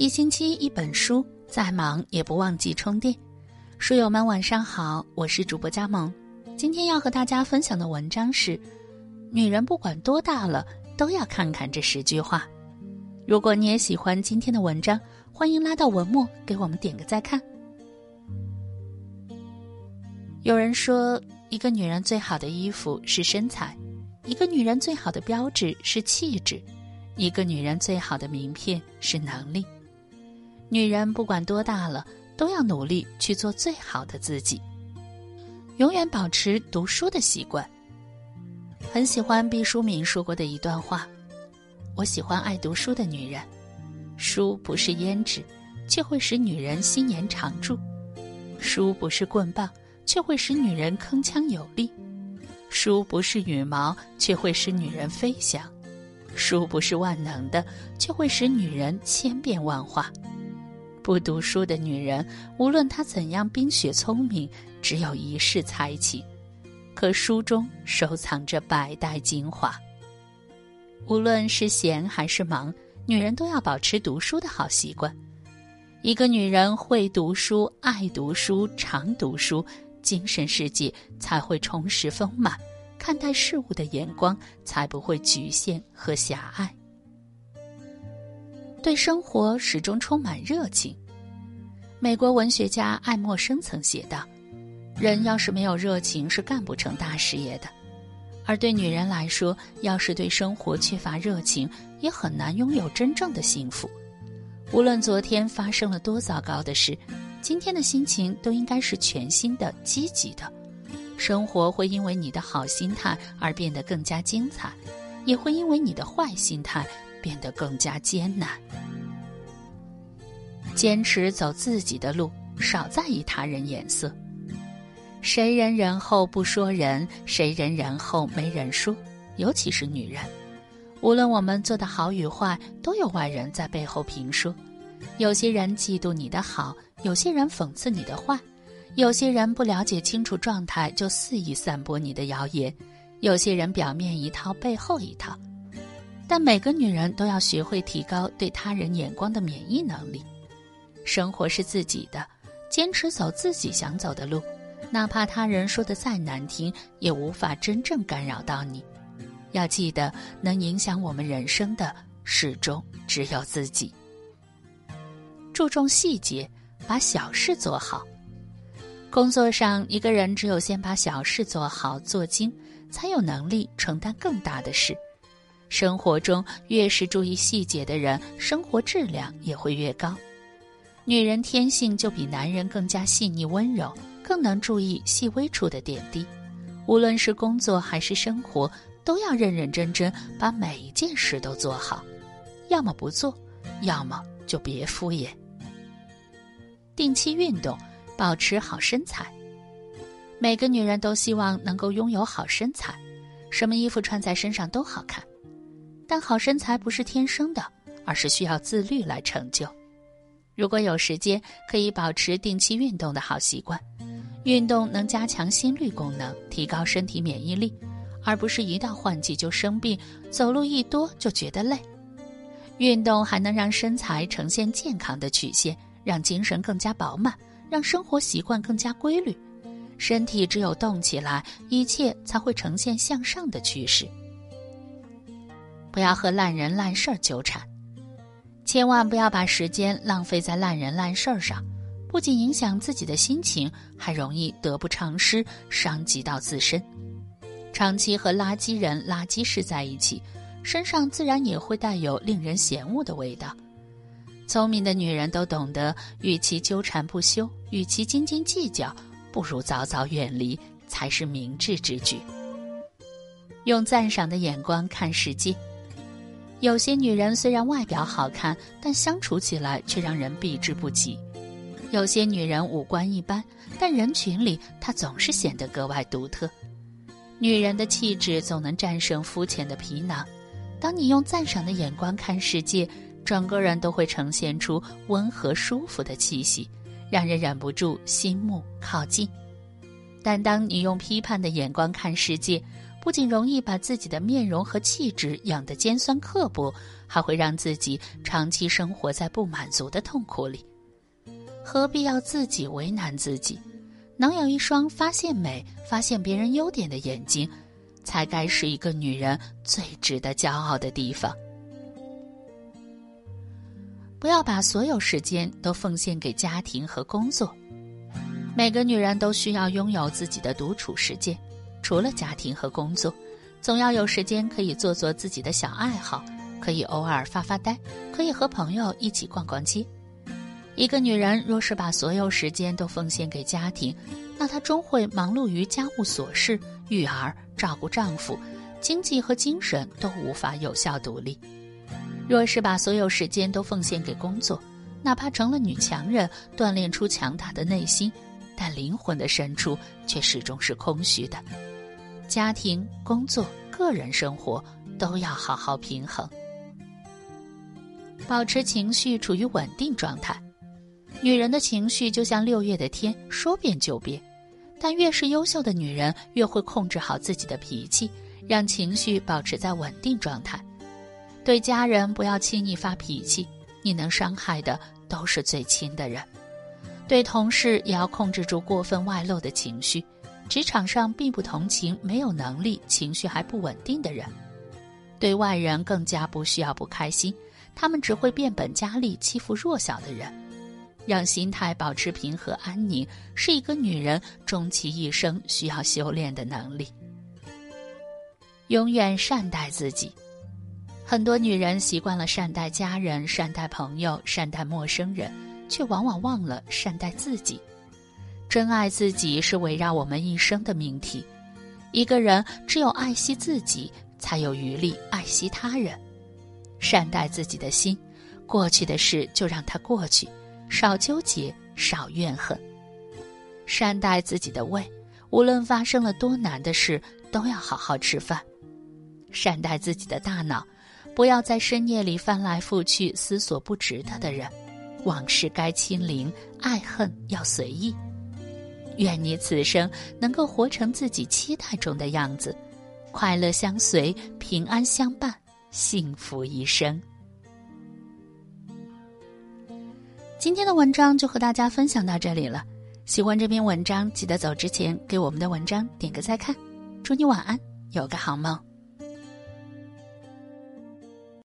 一星期一本书，再忙也不忘记充电。书友们晚上好，我是主播佳萌。今天要和大家分享的文章是：女人不管多大了，都要看看这十句话。如果你也喜欢今天的文章，欢迎拉到文末给我们点个再看。有人说，一个女人最好的衣服是身材，一个女人最好的标志是气质，一个女人最好的名片是能力。女人不管多大了，都要努力去做最好的自己，永远保持读书的习惯。很喜欢毕淑敏说过的一段话：“我喜欢爱读书的女人，书不是胭脂，却会使女人心颜常驻；书不是棍棒，却会使女人铿锵有力；书不是羽毛，却会使女人飞翔；书不是万能的，却会使女人千变万化。”不读书的女人，无论她怎样冰雪聪明，只有一世才情。可书中收藏着百代精华。无论是闲还是忙，女人都要保持读书的好习惯。一个女人会读书、爱读书、常读书，精神世界才会充实丰满，看待事物的眼光才不会局限和狭隘。对生活始终充满热情。美国文学家爱默生曾写道：“人要是没有热情，是干不成大事业的。”而对女人来说，要是对生活缺乏热情，也很难拥有真正的幸福。无论昨天发生了多糟糕的事，今天的心情都应该是全新的、积极的。生活会因为你的好心态而变得更加精彩，也会因为你的坏心态。变得更加艰难。坚持走自己的路，少在意他人眼色。谁人人后不说人，谁人人后没人说。尤其是女人，无论我们做的好与坏，都有外人在背后评说。有些人嫉妒你的好，有些人讽刺你的坏，有些人不了解清楚状态就肆意散播你的谣言，有些人表面一套背后一套。但每个女人都要学会提高对他人眼光的免疫能力。生活是自己的，坚持走自己想走的路，哪怕他人说的再难听，也无法真正干扰到你。要记得，能影响我们人生的始终只有自己。注重细节，把小事做好。工作上，一个人只有先把小事做好做精，才有能力承担更大的事。生活中越是注意细节的人，生活质量也会越高。女人天性就比男人更加细腻温柔，更能注意细微处的点滴。无论是工作还是生活，都要认认真真把每一件事都做好。要么不做，要么就别敷衍。定期运动，保持好身材。每个女人都希望能够拥有好身材，什么衣服穿在身上都好看。但好身材不是天生的，而是需要自律来成就。如果有时间，可以保持定期运动的好习惯。运动能加强心率功能，提高身体免疫力，而不是一到换季就生病，走路一多就觉得累。运动还能让身材呈现健康的曲线，让精神更加饱满，让生活习惯更加规律。身体只有动起来，一切才会呈现向上的趋势。不要和烂人烂事儿纠缠，千万不要把时间浪费在烂人烂事儿上，不仅影响自己的心情，还容易得不偿失，伤及到自身。长期和垃圾人、垃圾事在一起，身上自然也会带有令人嫌恶的味道。聪明的女人都懂得，与其纠缠不休，与其斤斤计较，不如早早远离，才是明智之举。用赞赏的眼光看世界。有些女人虽然外表好看，但相处起来却让人避之不及；有些女人五官一般，但人群里她总是显得格外独特。女人的气质总能战胜肤浅的皮囊。当你用赞赏的眼光看世界，整个人都会呈现出温和舒服的气息，让人忍不住心目靠近。但当你用批判的眼光看世界，不仅容易把自己的面容和气质养得尖酸刻薄，还会让自己长期生活在不满足的痛苦里。何必要自己为难自己？能有一双发现美、发现别人优点的眼睛，才该是一个女人最值得骄傲的地方。不要把所有时间都奉献给家庭和工作。每个女人都需要拥有自己的独处时间，除了家庭和工作，总要有时间可以做做自己的小爱好，可以偶尔发发呆，可以和朋友一起逛逛街。一个女人若是把所有时间都奉献给家庭，那她终会忙碌于家务琐事、育儿、照顾丈夫，经济和精神都无法有效独立。若是把所有时间都奉献给工作，哪怕成了女强人，锻炼出强大的内心，但灵魂的深处却始终是空虚的。家庭、工作、个人生活都要好好平衡，保持情绪处于稳定状态。女人的情绪就像六月的天，说变就变，但越是优秀的女人，越会控制好自己的脾气，让情绪保持在稳定状态。对家人不要轻易发脾气，你能伤害的都是最亲的人；对同事也要控制住过分外露的情绪。职场上并不同情没有能力、情绪还不稳定的人；对外人更加不需要不开心，他们只会变本加厉欺负弱小的人。让心态保持平和安宁，是一个女人终其一生需要修炼的能力。永远善待自己。很多女人习惯了善待家人、善待朋友、善待陌生人，却往往忘了善待自己。真爱自己是围绕我们一生的命题。一个人只有爱惜自己，才有余力爱惜他人。善待自己的心，过去的事就让它过去，少纠结，少怨恨。善待自己的胃，无论发生了多难的事，都要好好吃饭。善待自己的大脑。不要在深夜里翻来覆去思索不值得的人，往事该清零，爱恨要随意。愿你此生能够活成自己期待中的样子，快乐相随，平安相伴，幸福一生。今天的文章就和大家分享到这里了。喜欢这篇文章，记得走之前给我们的文章点个再看。祝你晚安，有个好梦。